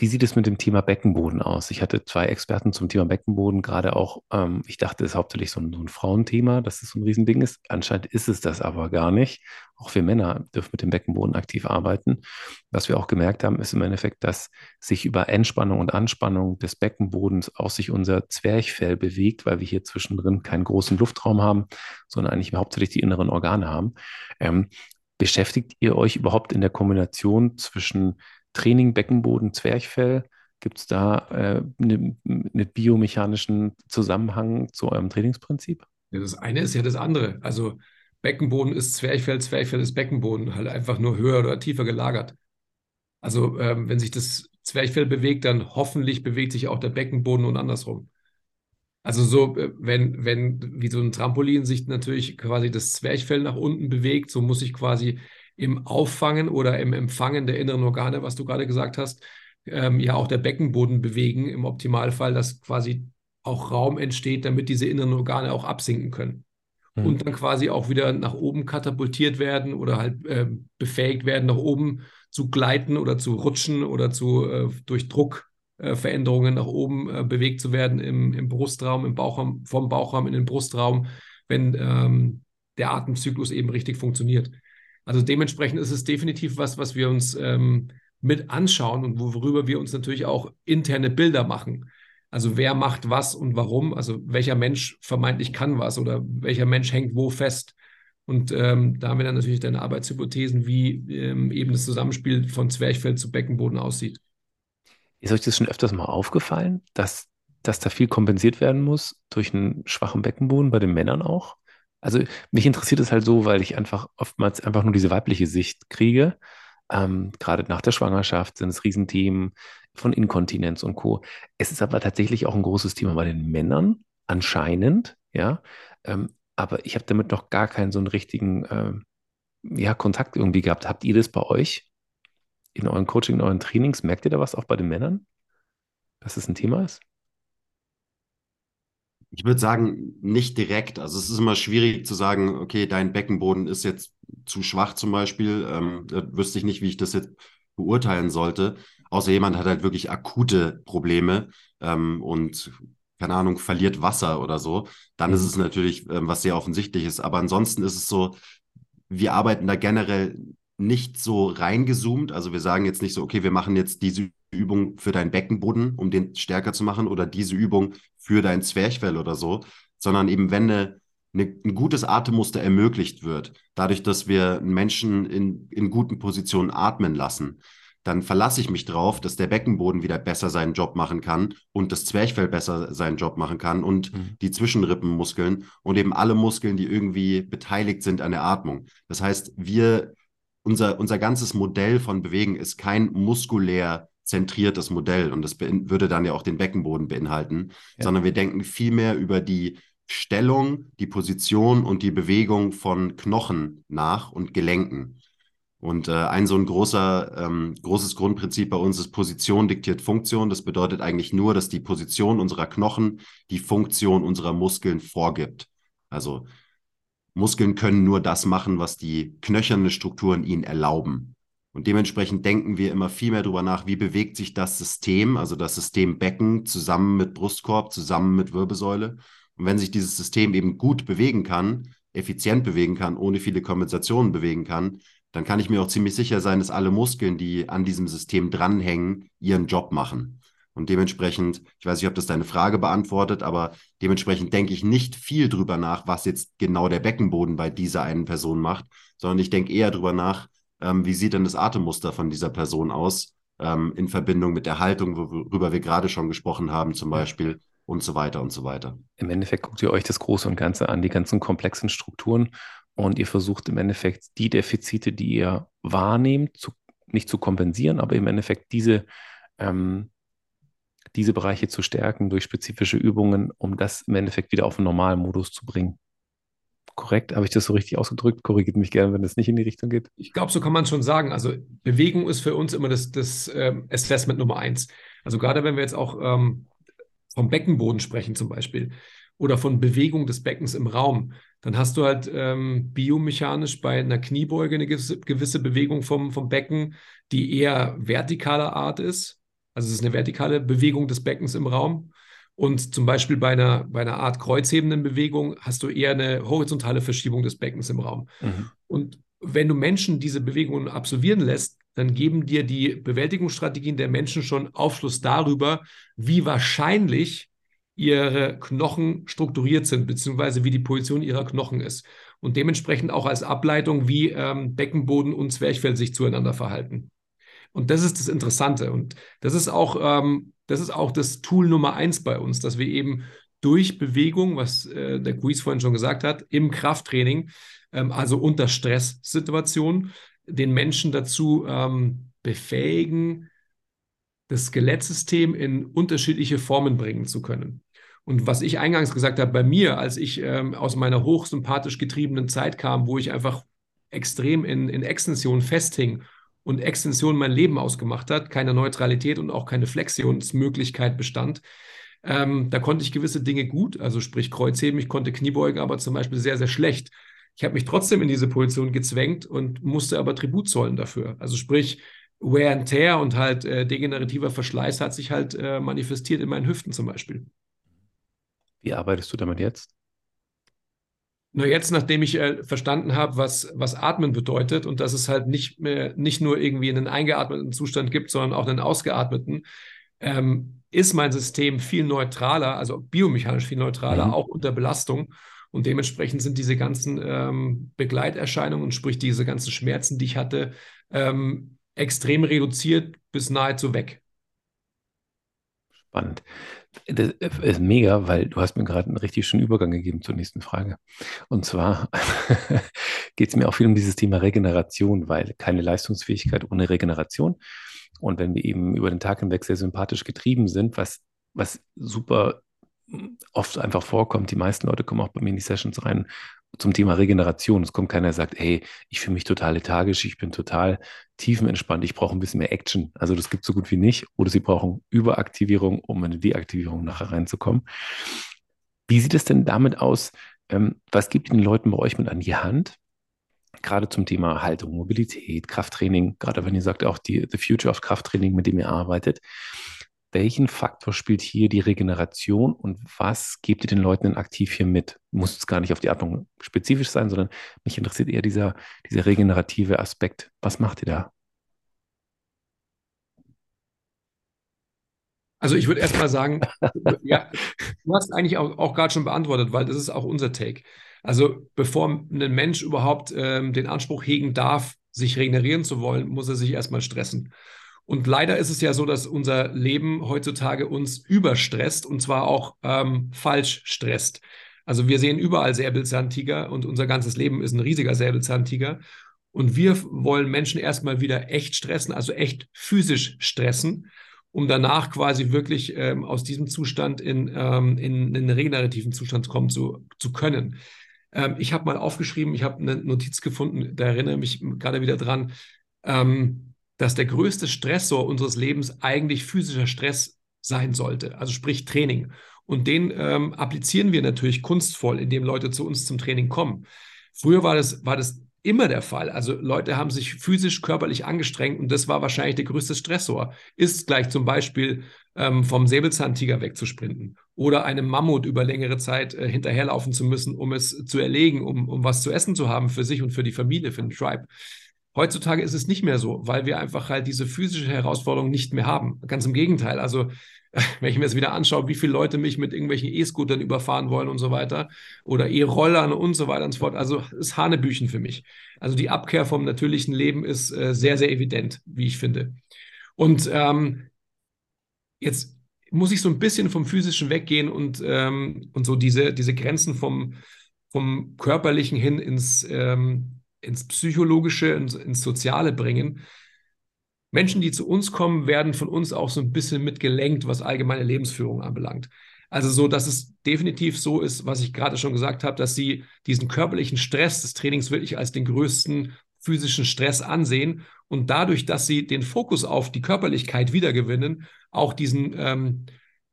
Wie sieht es mit dem Thema Beckenboden aus? Ich hatte zwei Experten zum Thema Beckenboden, gerade auch, ähm, ich dachte, es ist hauptsächlich so ein, so ein Frauenthema, dass es so ein Riesending ist. Anscheinend ist es das aber gar nicht. Auch wir Männer dürfen mit dem Beckenboden aktiv arbeiten. Was wir auch gemerkt haben, ist im Endeffekt, dass sich über Entspannung und Anspannung des Beckenbodens auch sich unser Zwerchfell bewegt, weil wir hier zwischendrin keinen großen Luftraum haben, sondern eigentlich hauptsächlich die inneren Organe haben. Ähm, beschäftigt ihr euch überhaupt in der Kombination zwischen Training, Beckenboden, Zwerchfell? Gibt es da äh, einen ne biomechanischen Zusammenhang zu eurem Trainingsprinzip? Ja, das eine ist ja das andere. Also Beckenboden ist Zwerchfell, Zwerchfell ist Beckenboden, halt einfach nur höher oder tiefer gelagert. Also ähm, wenn sich das Zwerchfell bewegt, dann hoffentlich bewegt sich auch der Beckenboden und andersrum. Also so, äh, wenn, wenn wie so ein Trampolin sich natürlich quasi das Zwerchfell nach unten bewegt, so muss ich quasi im Auffangen oder im Empfangen der inneren Organe, was du gerade gesagt hast, ähm, ja auch der Beckenboden bewegen, im Optimalfall, dass quasi auch Raum entsteht, damit diese inneren Organe auch absinken können. Mhm. Und dann quasi auch wieder nach oben katapultiert werden oder halt äh, befähigt werden, nach oben zu gleiten oder zu rutschen oder zu äh, durch Druckveränderungen äh, nach oben äh, bewegt zu werden im, im Brustraum, im Bauchraum, vom Bauchraum in den Brustraum, wenn ähm, der Atemzyklus eben richtig funktioniert. Also dementsprechend ist es definitiv was, was wir uns ähm, mit anschauen und worüber wir uns natürlich auch interne Bilder machen. Also wer macht was und warum? Also welcher Mensch vermeintlich kann was oder welcher Mensch hängt wo fest? Und ähm, da haben wir dann natürlich deine Arbeitshypothesen, wie ähm, eben das Zusammenspiel von Zwerchfell zu Beckenboden aussieht. Ist euch das schon öfters mal aufgefallen, dass, dass da viel kompensiert werden muss durch einen schwachen Beckenboden bei den Männern auch? Also mich interessiert es halt so, weil ich einfach oftmals einfach nur diese weibliche Sicht kriege. Ähm, gerade nach der Schwangerschaft sind es Riesenthemen von Inkontinenz und Co. Es ist aber tatsächlich auch ein großes Thema bei den Männern, anscheinend, ja. Ähm, aber ich habe damit noch gar keinen so einen richtigen ähm, ja, Kontakt irgendwie gehabt. Habt ihr das bei euch in euren Coaching, in euren Trainings? Merkt ihr da was auch bei den Männern, dass es ein Thema ist? Ich würde sagen, nicht direkt. Also es ist immer schwierig zu sagen, okay, dein Beckenboden ist jetzt zu schwach zum Beispiel. Ähm, da wüsste ich nicht, wie ich das jetzt beurteilen sollte. Außer jemand hat halt wirklich akute Probleme ähm, und keine Ahnung, verliert Wasser oder so, dann mhm. ist es natürlich ähm, was sehr offensichtlich ist. Aber ansonsten ist es so, wir arbeiten da generell nicht so reingezoomt. Also wir sagen jetzt nicht so, okay, wir machen jetzt diese Übung für deinen Beckenboden, um den stärker zu machen, oder diese Übung für dein Zwerchfell oder so, sondern eben wenn eine, eine, ein gutes Atemmuster ermöglicht wird, dadurch, dass wir Menschen in, in guten Positionen atmen lassen, dann verlasse ich mich drauf, dass der Beckenboden wieder besser seinen Job machen kann und das Zwerchfell besser seinen Job machen kann und mhm. die Zwischenrippenmuskeln und eben alle Muskeln, die irgendwie beteiligt sind an der Atmung. Das heißt, wir unser, unser ganzes Modell von Bewegen ist kein muskulär zentriertes Modell und das würde dann ja auch den Beckenboden beinhalten, ja. sondern wir denken viel mehr über die Stellung, die Position und die Bewegung von Knochen nach und Gelenken. Und äh, ein so ein großer, ähm, großes Grundprinzip bei uns ist Position diktiert Funktion. Das bedeutet eigentlich nur, dass die Position unserer Knochen die Funktion unserer Muskeln vorgibt. Also Muskeln können nur das machen, was die knöchernen Strukturen ihnen erlauben. Und dementsprechend denken wir immer viel mehr darüber nach, wie bewegt sich das System, also das System Becken zusammen mit Brustkorb, zusammen mit Wirbelsäule. Und wenn sich dieses System eben gut bewegen kann, effizient bewegen kann, ohne viele Kompensationen bewegen kann, dann kann ich mir auch ziemlich sicher sein, dass alle Muskeln, die an diesem System dranhängen, ihren Job machen. Und dementsprechend, ich weiß nicht, ob das deine Frage beantwortet, aber dementsprechend denke ich nicht viel drüber nach, was jetzt genau der Beckenboden bei dieser einen Person macht, sondern ich denke eher drüber nach, ähm, wie sieht denn das Atemmuster von dieser Person aus ähm, in Verbindung mit der Haltung, worüber wir gerade schon gesprochen haben, zum Beispiel und so weiter und so weiter. Im Endeffekt guckt ihr euch das Große und Ganze an, die ganzen komplexen Strukturen und ihr versucht im Endeffekt die Defizite, die ihr wahrnehmt, zu, nicht zu kompensieren, aber im Endeffekt diese, ähm, diese Bereiche zu stärken durch spezifische Übungen, um das im Endeffekt wieder auf einen normalen Modus zu bringen. Korrekt? Habe ich das so richtig ausgedrückt? Korrigiert mich gerne, wenn es nicht in die Richtung geht. Ich glaube, so kann man schon sagen. Also Bewegung ist für uns immer das, das ähm, Assessment Nummer eins. Also gerade wenn wir jetzt auch ähm, vom Beckenboden sprechen zum Beispiel oder von Bewegung des Beckens im Raum, dann hast du halt ähm, biomechanisch bei einer Kniebeuge eine gewisse, gewisse Bewegung vom, vom Becken, die eher vertikaler Art ist. Also es ist eine vertikale Bewegung des Beckens im Raum. Und zum Beispiel bei einer, bei einer Art kreuzhebenden Bewegung hast du eher eine horizontale Verschiebung des Beckens im Raum. Mhm. Und wenn du Menschen diese Bewegungen absolvieren lässt, dann geben dir die Bewältigungsstrategien der Menschen schon Aufschluss darüber, wie wahrscheinlich ihre Knochen strukturiert sind, beziehungsweise wie die Position ihrer Knochen ist. Und dementsprechend auch als Ableitung, wie ähm, Beckenboden und Zwerchfell sich zueinander verhalten. Und das ist das Interessante. Und das ist auch, ähm, das ist auch das Tool Nummer eins bei uns, dass wir eben durch Bewegung, was äh, der Quiz vorhin schon gesagt hat, im Krafttraining, ähm, also unter Stresssituationen, den Menschen dazu ähm, befähigen, das Skelettsystem in unterschiedliche Formen bringen zu können. Und was ich eingangs gesagt habe, bei mir, als ich ähm, aus meiner hochsympathisch getriebenen Zeit kam, wo ich einfach extrem in, in Extension festhing und Extension mein Leben ausgemacht hat, keine Neutralität und auch keine Flexionsmöglichkeit bestand, ähm, da konnte ich gewisse Dinge gut, also sprich Kreuzheben, ich konnte Kniebeugen, aber zum Beispiel sehr, sehr schlecht. Ich habe mich trotzdem in diese Position gezwängt und musste aber Tribut zollen dafür. Also sprich, Wear and Tear und halt äh, degenerativer Verschleiß hat sich halt äh, manifestiert in meinen Hüften zum Beispiel. Wie arbeitest du damit jetzt? Nur jetzt, nachdem ich äh, verstanden habe, was, was Atmen bedeutet und dass es halt nicht mehr, nicht nur irgendwie einen eingeatmeten Zustand gibt, sondern auch einen ausgeatmeten, ähm, ist mein System viel neutraler, also biomechanisch viel neutraler, mhm. auch unter Belastung. Und dementsprechend sind diese ganzen ähm, Begleiterscheinungen, sprich diese ganzen Schmerzen, die ich hatte, ähm, extrem reduziert bis nahezu weg. Spannend. Das ist mega, weil du hast mir gerade einen richtig schönen Übergang gegeben zur nächsten Frage. Und zwar geht es mir auch viel um dieses Thema Regeneration, weil keine Leistungsfähigkeit ohne Regeneration. Und wenn wir eben über den Tag hinweg sehr sympathisch getrieben sind, was, was super oft einfach vorkommt. Die meisten Leute kommen auch bei mir in die Sessions rein zum Thema Regeneration. Es kommt keiner, der sagt, hey, ich fühle mich total lethargisch, ich bin total tiefenentspannt, ich brauche ein bisschen mehr Action. Also das gibt es so gut wie nicht. Oder sie brauchen Überaktivierung, um in die Deaktivierung nachher reinzukommen. Wie sieht es denn damit aus? Ähm, was gibt den Leuten bei euch mit an die Hand? Gerade zum Thema Haltung, Mobilität, Krafttraining, gerade wenn ihr sagt, auch die The Future of Krafttraining, mit dem ihr arbeitet welchen Faktor spielt hier die Regeneration und was gebt ihr den Leuten denn aktiv hier mit? Muss es gar nicht auf die Atmung spezifisch sein, sondern mich interessiert eher dieser, dieser regenerative Aspekt. Was macht ihr da? Also ich würde erstmal sagen, ja, du hast eigentlich auch, auch gerade schon beantwortet, weil das ist auch unser Take. Also bevor ein Mensch überhaupt ähm, den Anspruch hegen darf, sich regenerieren zu wollen, muss er sich erstmal stressen. Und leider ist es ja so, dass unser Leben heutzutage uns überstresst und zwar auch ähm, falsch stresst. Also wir sehen überall Säbelzahntiger und unser ganzes Leben ist ein riesiger Säbelzahntiger. Und wir wollen Menschen erstmal wieder echt stressen, also echt physisch stressen, um danach quasi wirklich ähm, aus diesem Zustand in, ähm, in, in einen regenerativen Zustand kommen zu, zu können. Ähm, ich habe mal aufgeschrieben, ich habe eine Notiz gefunden, da erinnere mich gerade wieder dran. Ähm, dass der größte Stressor unseres Lebens eigentlich physischer Stress sein sollte, also sprich Training. Und den ähm, applizieren wir natürlich kunstvoll, indem Leute zu uns zum Training kommen. Früher war das, war das immer der Fall. Also Leute haben sich physisch, körperlich angestrengt und das war wahrscheinlich der größte Stressor. Ist gleich zum Beispiel ähm, vom Säbelzahntiger wegzusprinten oder einem Mammut über längere Zeit äh, hinterherlaufen zu müssen, um es zu erlegen, um, um was zu essen zu haben für sich und für die Familie, für den Tribe. Heutzutage ist es nicht mehr so, weil wir einfach halt diese physische Herausforderung nicht mehr haben. Ganz im Gegenteil. Also, wenn ich mir das wieder anschaue, wie viele Leute mich mit irgendwelchen E-Scootern überfahren wollen und so weiter oder E-Rollern und so weiter und so fort. Also, ist Hanebüchen für mich. Also, die Abkehr vom natürlichen Leben ist äh, sehr, sehr evident, wie ich finde. Und ähm, jetzt muss ich so ein bisschen vom Physischen weggehen und, ähm, und so diese, diese Grenzen vom, vom Körperlichen hin ins, ähm, ins Psychologische, ins, ins Soziale bringen. Menschen, die zu uns kommen, werden von uns auch so ein bisschen mitgelenkt, was allgemeine Lebensführung anbelangt. Also so, dass es definitiv so ist, was ich gerade schon gesagt habe, dass sie diesen körperlichen Stress des Trainings wirklich als den größten physischen Stress ansehen und dadurch, dass sie den Fokus auf die Körperlichkeit wiedergewinnen, auch diesen ähm,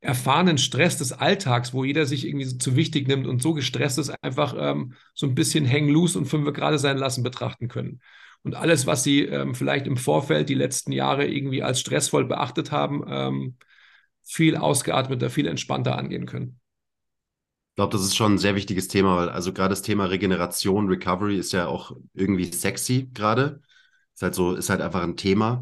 erfahrenen Stress des Alltags, wo jeder sich irgendwie zu wichtig nimmt und so gestresst ist, einfach ähm, so ein bisschen hängen loose und fünf gerade sein lassen betrachten können. Und alles, was sie ähm, vielleicht im Vorfeld die letzten Jahre irgendwie als stressvoll beachtet haben, ähm, viel ausgeatmeter, viel entspannter angehen können. Ich glaube, das ist schon ein sehr wichtiges Thema, weil also gerade das Thema Regeneration, Recovery ist ja auch irgendwie sexy gerade. Ist halt so, ist halt einfach ein Thema.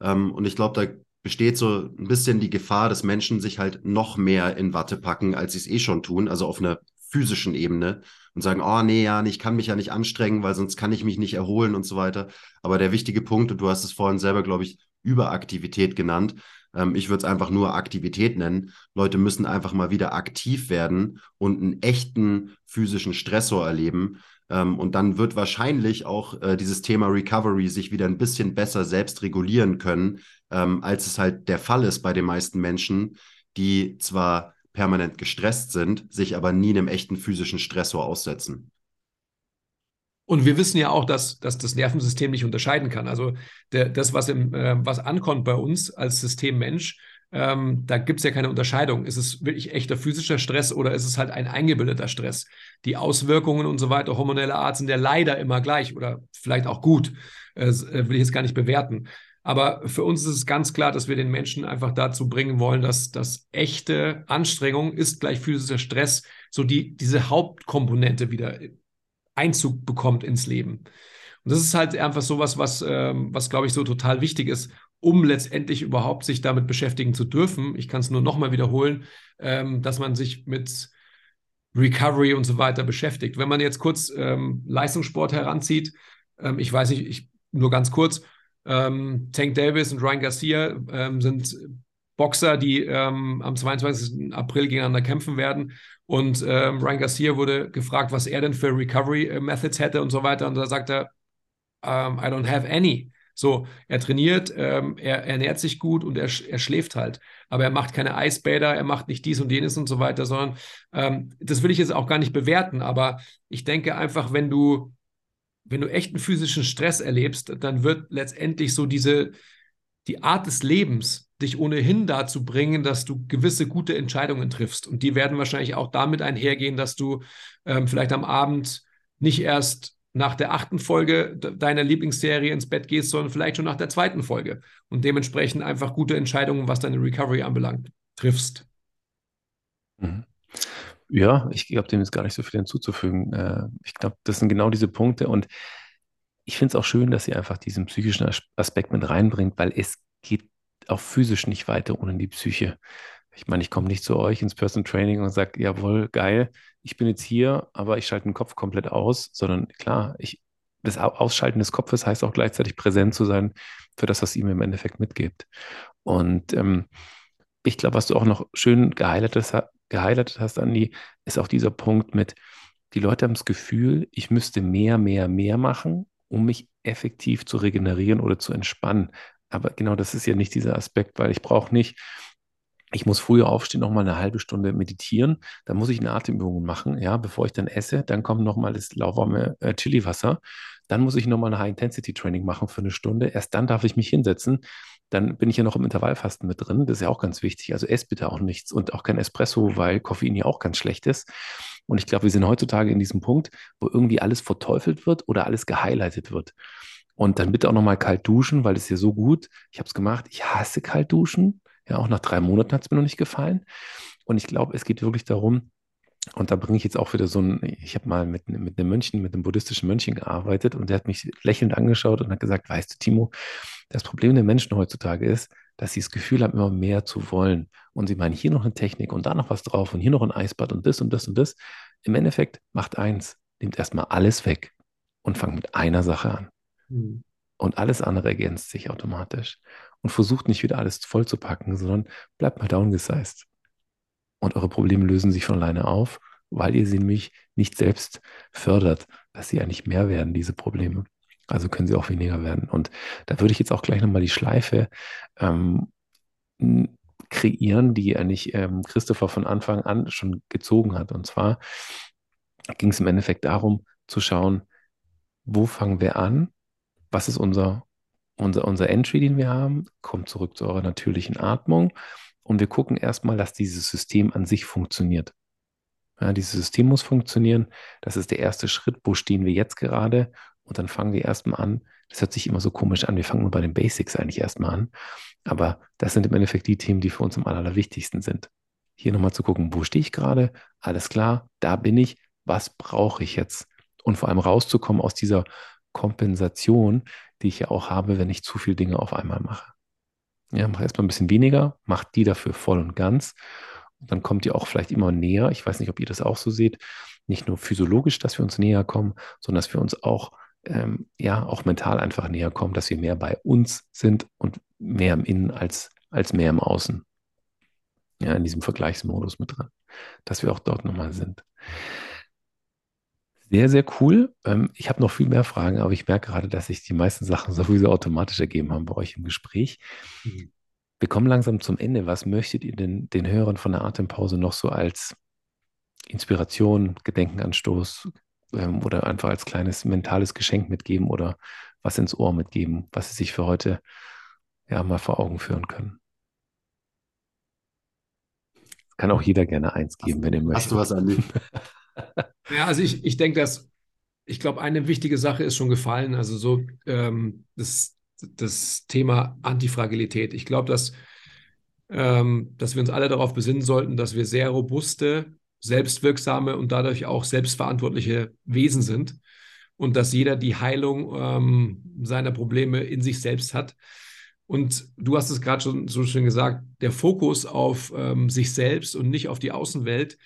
Ähm, und ich glaube, da besteht so ein bisschen die Gefahr, dass Menschen sich halt noch mehr in Watte packen, als sie es eh schon tun, also auf einer physischen Ebene und sagen, oh nee, ja, ich kann mich ja nicht anstrengen, weil sonst kann ich mich nicht erholen und so weiter. Aber der wichtige Punkt, und du hast es vorhin selber, glaube ich, Überaktivität genannt, ähm, ich würde es einfach nur Aktivität nennen. Leute müssen einfach mal wieder aktiv werden und einen echten physischen Stressor erleben. Ähm, und dann wird wahrscheinlich auch äh, dieses Thema Recovery sich wieder ein bisschen besser selbst regulieren können, ähm, als es halt der Fall ist bei den meisten Menschen, die zwar permanent gestresst sind, sich aber nie einem echten physischen Stressor aussetzen. Und wir wissen ja auch, dass, dass das Nervensystem nicht unterscheiden kann. Also der, das, was, im, äh, was ankommt bei uns als System Mensch, ähm, da gibt es ja keine Unterscheidung. Ist es wirklich echter physischer Stress oder ist es halt ein eingebildeter Stress? Die Auswirkungen und so weiter, hormonelle Art, sind ja leider immer gleich oder vielleicht auch gut. Äh, will ich jetzt gar nicht bewerten. Aber für uns ist es ganz klar, dass wir den Menschen einfach dazu bringen wollen, dass das echte Anstrengung ist gleich physischer Stress, so die, diese Hauptkomponente wieder Einzug bekommt ins Leben. Und das ist halt einfach sowas, was, ähm, was glaube ich, so total wichtig ist, um letztendlich überhaupt sich damit beschäftigen zu dürfen. Ich kann es nur nochmal wiederholen, ähm, dass man sich mit Recovery und so weiter beschäftigt. Wenn man jetzt kurz ähm, Leistungssport heranzieht, ähm, ich weiß nicht, ich, nur ganz kurz, ähm, Tank Davis und Ryan Garcia ähm, sind Boxer, die ähm, am 22. April gegeneinander kämpfen werden. Und ähm, Ryan Garcia wurde gefragt, was er denn für Recovery äh, Methods hätte und so weiter. Und da sagt er, um, I don't have any. So, er trainiert, ähm, er, ernährt sich gut und er, er schläft halt. Aber er macht keine Eisbäder, er macht nicht dies und jenes und so weiter, sondern ähm, das will ich jetzt auch gar nicht bewerten. Aber ich denke einfach, wenn du, wenn du echten physischen Stress erlebst, dann wird letztendlich so diese, die Art des Lebens dich ohnehin dazu bringen, dass du gewisse gute Entscheidungen triffst. Und die werden wahrscheinlich auch damit einhergehen, dass du ähm, vielleicht am Abend nicht erst nach der achten Folge deiner Lieblingsserie ins Bett gehst, sondern vielleicht schon nach der zweiten Folge und dementsprechend einfach gute Entscheidungen, was deine Recovery anbelangt, triffst. Mhm. Ja, ich glaube, dem ist gar nicht so viel hinzuzufügen. Äh, ich glaube, das sind genau diese Punkte und ich finde es auch schön, dass sie einfach diesen psychischen Aspekt mit reinbringt, weil es geht auch physisch nicht weiter ohne die Psyche. Ich meine, ich komme nicht zu euch ins Person Training und sage, jawohl, geil, ich bin jetzt hier, aber ich schalte den Kopf komplett aus, sondern klar, ich, das Ausschalten des Kopfes heißt auch gleichzeitig präsent zu sein für das, was ihm im Endeffekt mitgibt. Und ähm, ich glaube, was du auch noch schön gehighlightet, gehighlightet hast, Andi, ist auch dieser Punkt mit, die Leute haben das Gefühl, ich müsste mehr, mehr, mehr machen, um mich effektiv zu regenerieren oder zu entspannen. Aber genau das ist ja nicht dieser Aspekt, weil ich brauche nicht, ich muss früher aufstehen, noch mal eine halbe Stunde meditieren, dann muss ich eine Atemübung machen, ja, bevor ich dann esse, dann kommt noch mal das lauwarme äh, Chiliwasser, dann muss ich noch mal eine High-Intensity-Training machen für eine Stunde, erst dann darf ich mich hinsetzen, dann bin ich ja noch im Intervallfasten mit drin, das ist ja auch ganz wichtig, also ess bitte auch nichts und auch kein Espresso, weil Koffein ja auch ganz schlecht ist und ich glaube, wir sind heutzutage in diesem Punkt, wo irgendwie alles verteufelt wird oder alles gehighlightet wird. Und dann bitte auch nochmal kalt duschen, weil das ist ja so gut. Ich habe es gemacht. Ich hasse kalt duschen. Ja, auch nach drei Monaten hat es mir noch nicht gefallen. Und ich glaube, es geht wirklich darum, und da bringe ich jetzt auch wieder so ein, ich habe mal mit, mit einem Mönchen, mit einem buddhistischen Mönchen gearbeitet und der hat mich lächelnd angeschaut und hat gesagt, weißt du, Timo, das Problem der Menschen heutzutage ist, dass sie das Gefühl haben, immer mehr zu wollen. Und sie meinen, hier noch eine Technik und da noch was drauf und hier noch ein Eisbad und das und das und das. Im Endeffekt macht eins, nimmt erstmal alles weg und fangt mit einer Sache an. Mhm. Und alles andere ergänzt sich automatisch. Und und versucht nicht wieder alles vollzupacken, sondern bleibt mal downgesized. Und eure Probleme lösen sich von alleine auf, weil ihr sie nämlich nicht selbst fördert, dass sie eigentlich mehr werden, diese Probleme. Also können sie auch weniger werden. Und da würde ich jetzt auch gleich nochmal die Schleife ähm, kreieren, die eigentlich ähm, Christopher von Anfang an schon gezogen hat. Und zwar ging es im Endeffekt darum zu schauen, wo fangen wir an? Was ist unser, unser, unser Entry, den wir haben? Kommt zurück zu eurer natürlichen Atmung. Und wir gucken erstmal, dass dieses System an sich funktioniert. Ja, dieses System muss funktionieren. Das ist der erste Schritt. Wo stehen wir jetzt gerade? Und dann fangen wir erstmal an. Das hört sich immer so komisch an. Wir fangen nur bei den Basics eigentlich erstmal an. Aber das sind im Endeffekt die Themen, die für uns am allerwichtigsten sind. Hier nochmal zu gucken, wo stehe ich gerade? Alles klar, da bin ich. Was brauche ich jetzt? Und vor allem rauszukommen aus dieser Kompensation, die ich ja auch habe, wenn ich zu viele Dinge auf einmal mache. Ja, mach erstmal ein bisschen weniger, mach die dafür voll und ganz. Und dann kommt ihr auch vielleicht immer näher. Ich weiß nicht, ob ihr das auch so seht. Nicht nur physiologisch, dass wir uns näher kommen, sondern dass wir uns auch ähm, ja auch mental einfach näher kommen, dass wir mehr bei uns sind und mehr im Innen als, als mehr im Außen. Ja, in diesem Vergleichsmodus mit drin, dass wir auch dort nochmal sind. Sehr, sehr cool. Ähm, ich habe noch viel mehr Fragen, aber ich merke gerade, dass sich die meisten Sachen sowieso automatisch ergeben haben bei euch im Gespräch. Mhm. Wir kommen langsam zum Ende. Was möchtet ihr denn den Hörern von der Atempause noch so als Inspiration, Gedenkenanstoß ähm, oder einfach als kleines mentales Geschenk mitgeben oder was ins Ohr mitgeben, was sie sich für heute ja mal vor Augen führen können. Kann auch jeder gerne eins geben, wenn ihr möchtet. Hast du was, Andi? ja, also ich, ich denke, dass ich glaube, eine wichtige Sache ist schon gefallen. Also so ähm, das, das Thema Antifragilität. Ich glaube, dass, ähm, dass wir uns alle darauf besinnen sollten, dass wir sehr robuste selbstwirksame und dadurch auch selbstverantwortliche Wesen sind und dass jeder die Heilung ähm, seiner Probleme in sich selbst hat. Und du hast es gerade schon so schön gesagt, der Fokus auf ähm, sich selbst und nicht auf die Außenwelt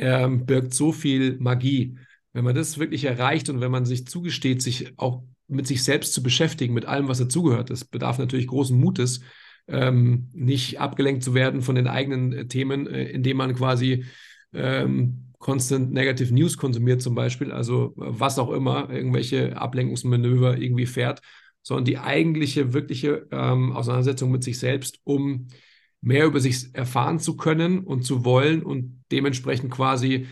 ähm, birgt so viel Magie. Wenn man das wirklich erreicht und wenn man sich zugesteht, sich auch mit sich selbst zu beschäftigen, mit allem, was dazugehört, das bedarf natürlich großen Mutes, ähm, nicht abgelenkt zu werden von den eigenen äh, Themen, äh, indem man quasi ähm, Constant Negative News konsumiert zum Beispiel, also was auch immer, irgendwelche Ablenkungsmanöver irgendwie fährt, sondern die eigentliche, wirkliche ähm, Auseinandersetzung mit sich selbst, um mehr über sich erfahren zu können und zu wollen und dementsprechend quasi,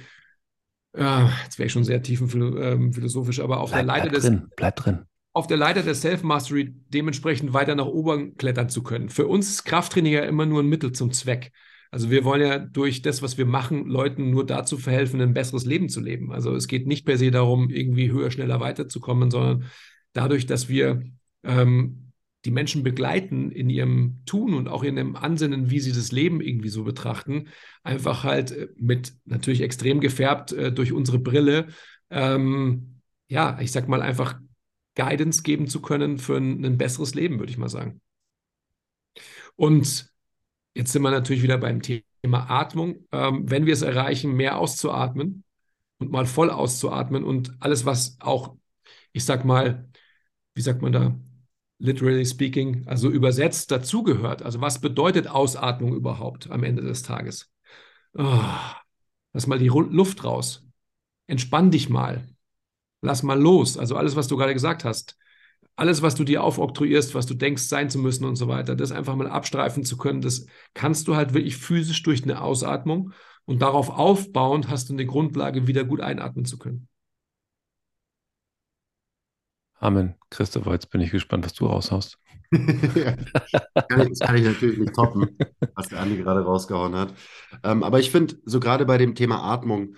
äh, jetzt wäre ich schon sehr tiefenphilosophisch, ähm, aber auf bleib, der Leiter des. Drin, bleib drin. Auf der Leiter der Self-Mastery dementsprechend weiter nach oben klettern zu können. Für uns ist Krafttraining ja immer nur ein Mittel zum Zweck. Also wir wollen ja durch das, was wir machen, Leuten nur dazu verhelfen, ein besseres Leben zu leben. Also es geht nicht per se darum, irgendwie höher, schneller weiterzukommen, sondern dadurch, dass wir ähm, die Menschen begleiten in ihrem Tun und auch in dem Ansinnen, wie sie das Leben irgendwie so betrachten, einfach halt äh, mit natürlich extrem gefärbt äh, durch unsere Brille, ähm, ja, ich sag mal einfach Guidance geben zu können für ein, ein besseres Leben, würde ich mal sagen. Und Jetzt sind wir natürlich wieder beim Thema Atmung. Ähm, wenn wir es erreichen, mehr auszuatmen und mal voll auszuatmen und alles, was auch, ich sag mal, wie sagt man da, literally speaking, also übersetzt dazugehört. Also was bedeutet Ausatmung überhaupt am Ende des Tages? Oh, lass mal die Luft raus. Entspann dich mal. Lass mal los. Also alles, was du gerade gesagt hast alles, was du dir aufoktroyierst, was du denkst sein zu müssen und so weiter, das einfach mal abstreifen zu können, das kannst du halt wirklich physisch durch eine Ausatmung und darauf aufbauend hast du eine Grundlage, wieder gut einatmen zu können. Amen. Christopher, jetzt bin ich gespannt, was du raushaust. das kann ich natürlich nicht toppen, was der Andi gerade rausgehauen hat. Ähm, aber ich finde, so gerade bei dem Thema Atmung,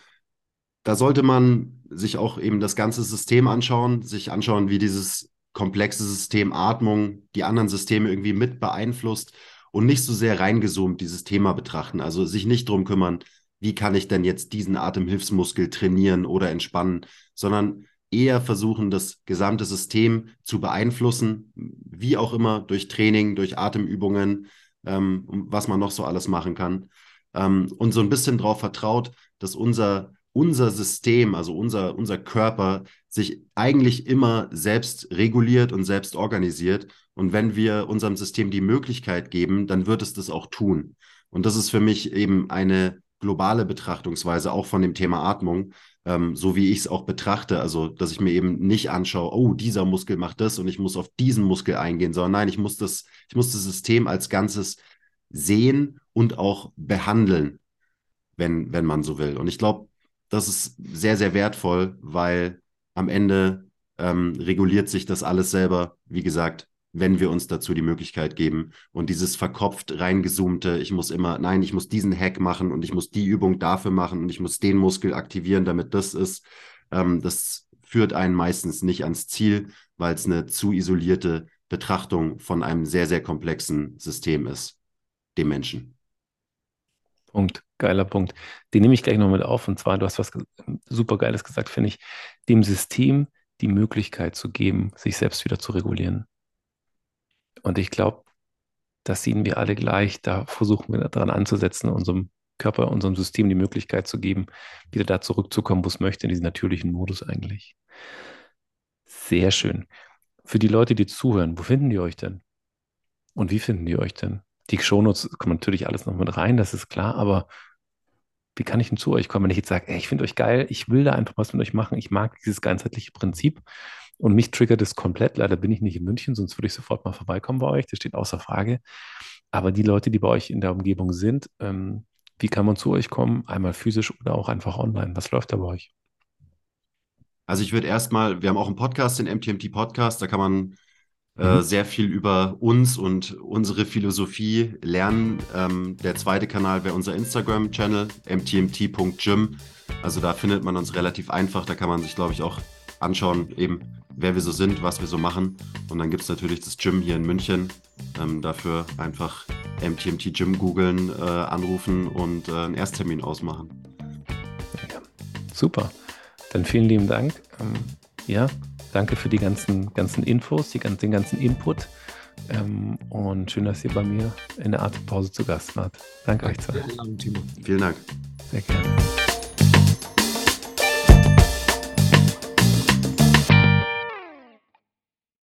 da sollte man sich auch eben das ganze System anschauen, sich anschauen, wie dieses komplexe System Atmung die anderen Systeme irgendwie mit beeinflusst und nicht so sehr reingezoomt dieses Thema betrachten. Also sich nicht drum kümmern, wie kann ich denn jetzt diesen Atemhilfsmuskel trainieren oder entspannen, sondern eher versuchen, das gesamte System zu beeinflussen, wie auch immer, durch Training, durch Atemübungen, ähm, was man noch so alles machen kann. Ähm, und so ein bisschen darauf vertraut, dass unser unser System, also unser, unser Körper, sich eigentlich immer selbst reguliert und selbst organisiert Und wenn wir unserem System die Möglichkeit geben, dann wird es das auch tun. Und das ist für mich eben eine globale Betrachtungsweise auch von dem Thema Atmung, ähm, so wie ich es auch betrachte. Also, dass ich mir eben nicht anschaue, oh, dieser Muskel macht das und ich muss auf diesen Muskel eingehen, sondern nein, ich muss das, ich muss das System als Ganzes sehen und auch behandeln, wenn, wenn man so will. Und ich glaube, das ist sehr, sehr wertvoll, weil am Ende ähm, reguliert sich das alles selber, wie gesagt, wenn wir uns dazu die Möglichkeit geben. Und dieses verkopft reingezoomte, ich muss immer, nein, ich muss diesen Hack machen und ich muss die Übung dafür machen und ich muss den Muskel aktivieren, damit das ist, ähm, das führt einen meistens nicht ans Ziel, weil es eine zu isolierte Betrachtung von einem sehr, sehr komplexen System ist, dem Menschen. Punkt, geiler Punkt. Den nehme ich gleich noch mit auf. Und zwar, du hast was super Geiles gesagt, finde ich, dem System die Möglichkeit zu geben, sich selbst wieder zu regulieren. Und ich glaube, das sehen wir alle gleich. Da versuchen wir daran anzusetzen, unserem Körper, unserem System die Möglichkeit zu geben, wieder da zurückzukommen, wo es möchte, in diesen natürlichen Modus eigentlich. Sehr schön. Für die Leute, die zuhören, wo finden die euch denn? Und wie finden die euch denn? Die Shownotes kommen natürlich alles noch mit rein, das ist klar, aber wie kann ich denn zu euch kommen, wenn ich jetzt sage, ey, ich finde euch geil, ich will da einfach was mit euch machen, ich mag dieses ganzheitliche Prinzip und mich triggert es komplett. Leider bin ich nicht in München, sonst würde ich sofort mal vorbeikommen bei euch, das steht außer Frage. Aber die Leute, die bei euch in der Umgebung sind, ähm, wie kann man zu euch kommen? Einmal physisch oder auch einfach online. Was läuft da bei euch? Also ich würde erstmal, wir haben auch einen Podcast, den MTMT Podcast, da kann man äh, mhm. sehr viel über uns und unsere Philosophie lernen. Ähm, der zweite Kanal wäre unser Instagram-Channel, mtmt.gym. Also da findet man uns relativ einfach. Da kann man sich, glaube ich, auch anschauen, eben wer wir so sind, was wir so machen. Und dann gibt es natürlich das Gym hier in München. Ähm, dafür einfach MTMT Gym googeln, äh, anrufen und äh, einen Ersttermin ausmachen. Ja, super. Dann vielen lieben Dank. Ähm, ja, danke für die ganzen, ganzen Infos, die, den ganzen Input. Ähm, und schön, dass ihr bei mir in der Atempause zu Gast wart. Danke, danke euch zwei. Vielen Dank. Sehr gerne.